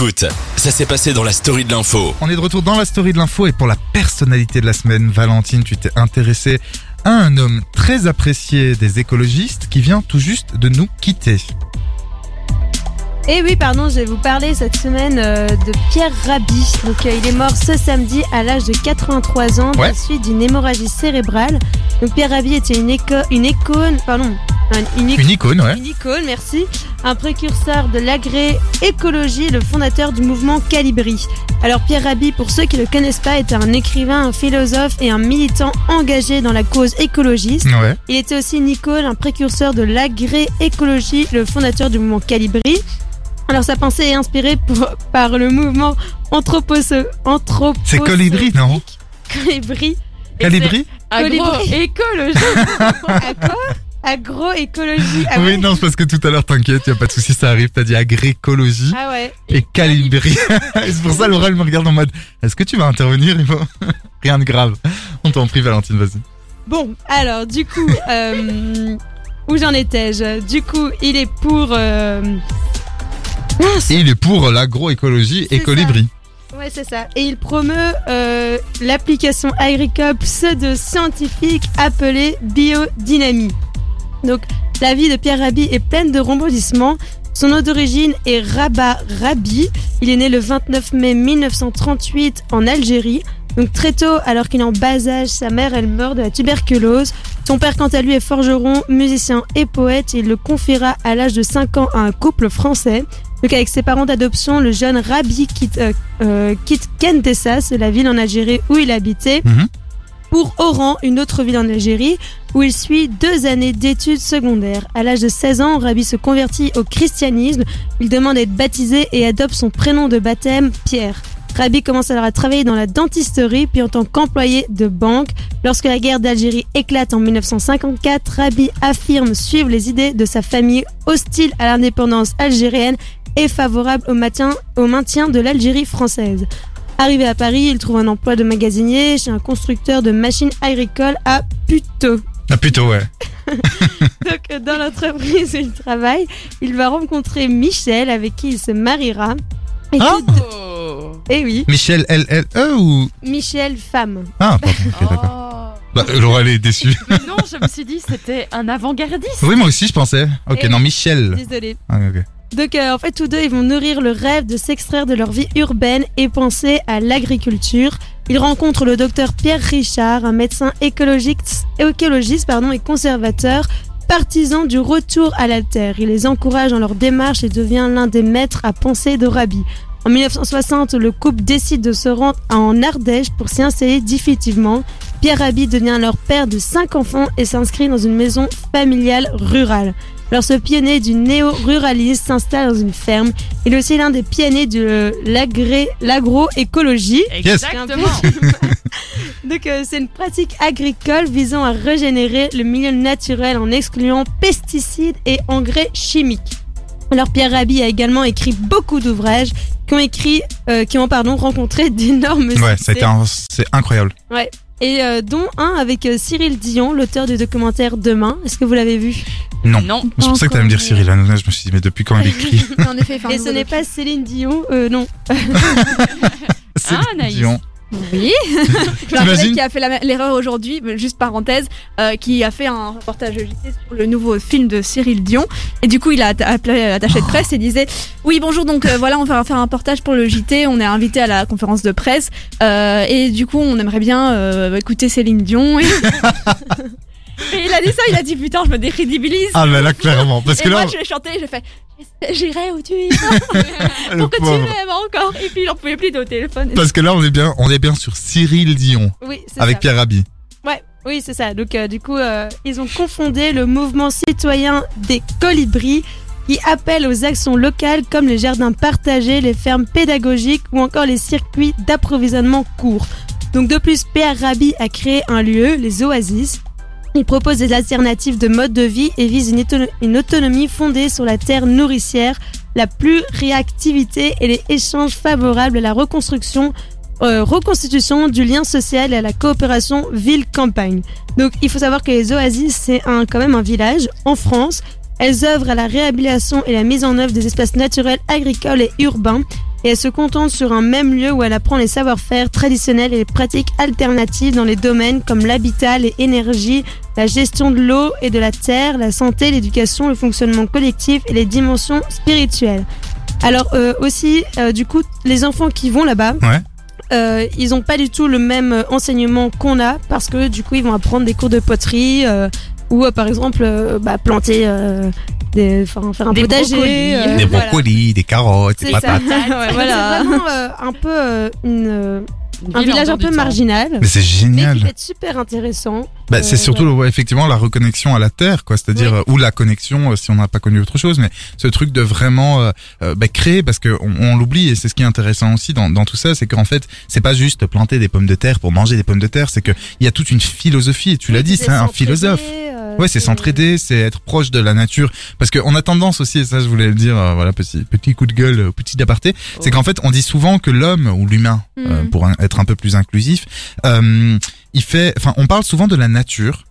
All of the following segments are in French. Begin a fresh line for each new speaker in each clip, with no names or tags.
Écoute, ça s'est passé dans la story de l'info.
On est de retour dans la story de l'info et pour la personnalité de la semaine, Valentine, tu t'es intéressée à un homme très apprécié des écologistes qui vient tout juste de nous quitter.
Et Eh oui, pardon, je vais vous parler cette semaine euh, de Pierre Rabhi. Donc, euh, il est mort ce samedi à l'âge de 83 ans
Ouais.
des suite d'une hémorragie cérébrale. Donc, Pierre Rabhi était une, éco- une icône, pardon, un- une, ic-
Une icône, ouais.
une icône, merci, un précurseur de l'agri-écologie, le fondateur du mouvement Calibri. Alors, Pierre Rabhi, pour ceux qui ne le connaissent pas, était un écrivain, un philosophe et un militant engagé dans la cause écologiste.
Ouais.
Il était aussi une icône, un précurseur de l'agri-écologie, le fondateur du mouvement Calibri. Alors sa pensée est inspirée pour- par le mouvement anthroposo... anthropo
C'est Colibri, non?
Colibri.
Calibri?
Agroécologie. À quoi? Agroécologie. Ah
Oui, non, c'est parce que tout à l'heure, t'inquiète, y a pas de souci, ça arrive. T'as dit agrécologie
Ah ouais.
et calibri. c'est pour ça, Laura, elle me regarde en mode, est-ce que tu vas intervenir, Ivo Rien de grave. On t'en prie, Valentine, vas-y.
Bon, alors du coup, euh, où j'en étais-je? Du coup, il est pour... euh,
Et il est pour l'agroécologie et colibri.
Ouais, c'est ça. Et il promeut euh, l'application agricole pseudo-scientifique appelée biodynamie. Donc, la vie de Pierre Rabhi est pleine de rebondissements. Son nom d'origine est Rabat Rabi. Il est né le 29 mai 1938 en Algérie. Donc très tôt, alors qu'il est en bas âge, sa mère, elle meurt de la tuberculose. Son père, quant à lui, est forgeron, musicien et poète. Il le confiera à l'âge de 5 ans à un couple français. Donc avec ses parents d'adoption, le jeune Rabi quitte, euh, euh, quitte la ville en Algérie où il habitait,
Mhm.
Pour Oran, une autre ville en Algérie, où il suit deux années d'études secondaires. À l'âge de 16 ans, Rabi se convertit au christianisme. Il demande à être baptisé et adopte son prénom de baptême, Pierre. Rabi commence alors à travailler dans la dentisterie, puis en tant qu'employé de banque. Lorsque la guerre d'Algérie éclate en 1954, Rabi affirme suivre les idées de sa famille hostile à l'indépendance algérienne et favorable au maintien, au maintien de l'Algérie française. Arrivé à Paris, il trouve un emploi de magasinier chez un constructeur de machines agricoles à Puteaux.
Ah, plutôt, ouais.
Donc, dans l'entreprise où il travaille, il va rencontrer Michel, avec qui il se mariera. Et,
Ah
deux- Eh oui,
Michel L-L-E ou?
Michel, femme.
Ah, pardon, ok, d'accord.
Oh.
Bah, Laura, elle est déçue.
Mais non, je me suis dit c'était un avant-gardiste.
Oui, moi aussi, je pensais. Ok,
Eh
non,
oui.
Michel.
Désolée.
Ah, ok.
Donc euh, en fait tous deux ils vont nourrir le rêve de s'extraire de leur vie urbaine et penser à l'agriculture. Ils rencontrent le docteur Pierre Richard, un médecin écologiste, écologiste pardon, et conservateur, partisan du retour à la terre. Il les encourage dans leur démarche et devient l'un des maîtres à penser de Rabi. En 1960, le couple décide de se rendre en Ardèche pour s'y installer définitivement. Pierre Rabhi devient alors père de cinq enfants et s'inscrit dans une maison familiale rurale. Alors ce pionnier du néo-ruralisme s'installe dans une ferme. Il est aussi l'un des pionniers de l'agré- l'agroécologie.
Exactement.
Donc euh, c'est une pratique agricole visant à régénérer le milieu naturel en excluant pesticides et engrais chimiques. Alors Pierre Rabhi a également écrit beaucoup d'ouvrages qui ont écrit, euh, qui ont pardon rencontré d'énormes
Ouais, ça a
succès.
été un- c'est incroyable.
Et euh, dont un avec euh, Cyril Dion, l'auteur du documentaire Demain. Est-ce que vous l'avez vu?
Non.
Non.
Je pensais que t'allais me dire Cyril Hanouna, je me suis dit, mais depuis quand il écrit?
En effet, enfin,
Et ce n'est pas Céline Dion, euh, non.
C'est
Ah.
Dion.
Oui. Collègue qui a fait l'erreur aujourd'hui, juste parenthèse, euh, qui a fait un reportage JT sur le nouveau film de Cyril Dion. Et du coup, il a appelé l'attaché de presse et disait Oui, bonjour, donc euh, voilà, on va faire un reportage pour le JT. On est invité à la conférence de presse. euh, et du coup, on aimerait bien euh, écouter Céline Dion. Et... Et il a dit ça, il a dit Putain, je me décrédibilise.
Ah, mais là, clairement. Parce
et
que
moi,
là,
je l'ai chanté, j'ai fait J'irai où tu
le
pour que tu
pauvre.
m'aimes encore. Et puis, il en pouvait plus de au téléphone.
Parce que là, on est bien, on est bien sur Cyril Dion
Oui, c'est
avec
ça.
Pierre Rabhi.
Ouais, oui, c'est ça. Donc, euh, du coup, euh, ils ont confondé le mouvement citoyen des colibris qui appelle aux actions locales comme les jardins partagés, les fermes pédagogiques ou encore les circuits d'approvisionnement courts. Donc, de plus, Pierre Rabhi a créé un lieu, les oasis. Il propose des alternatives de mode de vie et vise une, auto- une autonomie fondée sur la terre nourricière, la plus réactivité et les échanges favorables à la reconstruction euh, reconstitution du lien social et à la coopération ville-campagne. Donc il faut savoir que les oasis, c'est un, quand même un village en France. Elles œuvrent à la réhabilitation et la mise en œuvre des espaces naturels, agricoles et urbains. Et elle se contente sur un même lieu où elle apprend les savoir-faire traditionnels et les pratiques alternatives dans les domaines comme l'habitat, les énergies, la gestion de l'eau et de la terre, la santé, l'éducation, le fonctionnement collectif et les dimensions spirituelles. Alors euh, aussi, euh, du coup, les enfants qui vont là-bas,
Ouais.
euh, ils ont pas du tout le même enseignement qu'on a parce que du coup, ils vont apprendre des cours de poterie euh, ou euh, par exemple euh, bah, planter, euh, des, enfin faire un
Des
potager.
brocolis.
euh,
Des
voilà.
brocolis, des carottes, des
C'est
patates.
Ouais, voilà.
C'est vraiment euh, un peu euh, une, euh, un village un peu marginal.
Mais c'est
Mais
génial.
qui peut être super intéressant.
Bah, c'est
Euh,
surtout ouais, effectivement la reconnexion à la terre, quoi. C'est-à-dire
Oui.
ou la connexion si on n'a pas connu autre chose, mais ce truc de vraiment euh, bah, créer, parce que on, on l'oublie et c'est ce qui est intéressant aussi dans, dans tout ça, c'est qu'en fait c'est pas juste planter des pommes de terre pour manger des pommes de terre, c'est que il y a toute une philosophie. Et tu l'as
oui,
dit,
c'est
c'est un philosophe. Ouais, c'est s'entraider, c'est être proche de la nature. Parce qu'on a tendance aussi, et ça je voulais le dire, euh, voilà, petit, petit coup de gueule, euh, petit aparté, c'est qu'en fait on dit souvent que l'homme ou l'humain, euh,
Mhm.
pour un- être un peu plus inclusif, euh, il fait, enfin on parle souvent de la nature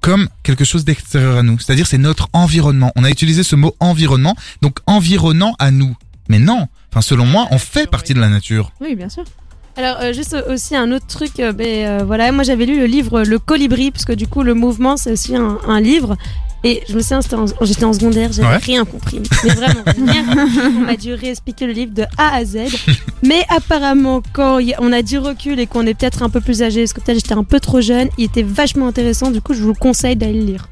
comme quelque chose d'extérieur à nous. C'est-à-dire c'est notre environnement. On a utilisé ce mot environnement, donc environnant à nous. Mais non, enfin selon moi, on fait partie de la nature.
Oui, bien sûr.
Alors euh, juste aussi un autre truc, euh, ben, euh, voilà, moi j'avais lu le livre Le Colibri, parce que du coup le mouvement c'est aussi un, un livre. Et je me souviens, j'étais en secondaire, j'avais
Ouais.
rien compris. Mais vraiment, rien. On m'a dû réexpliquer le livre de A à Z. Mais apparemment, quand on a du recul et qu'on est peut-être un peu plus âgé, parce que peut-être j'étais un peu trop jeune, il était vachement intéressant. Du coup, je vous conseille d'aller le lire.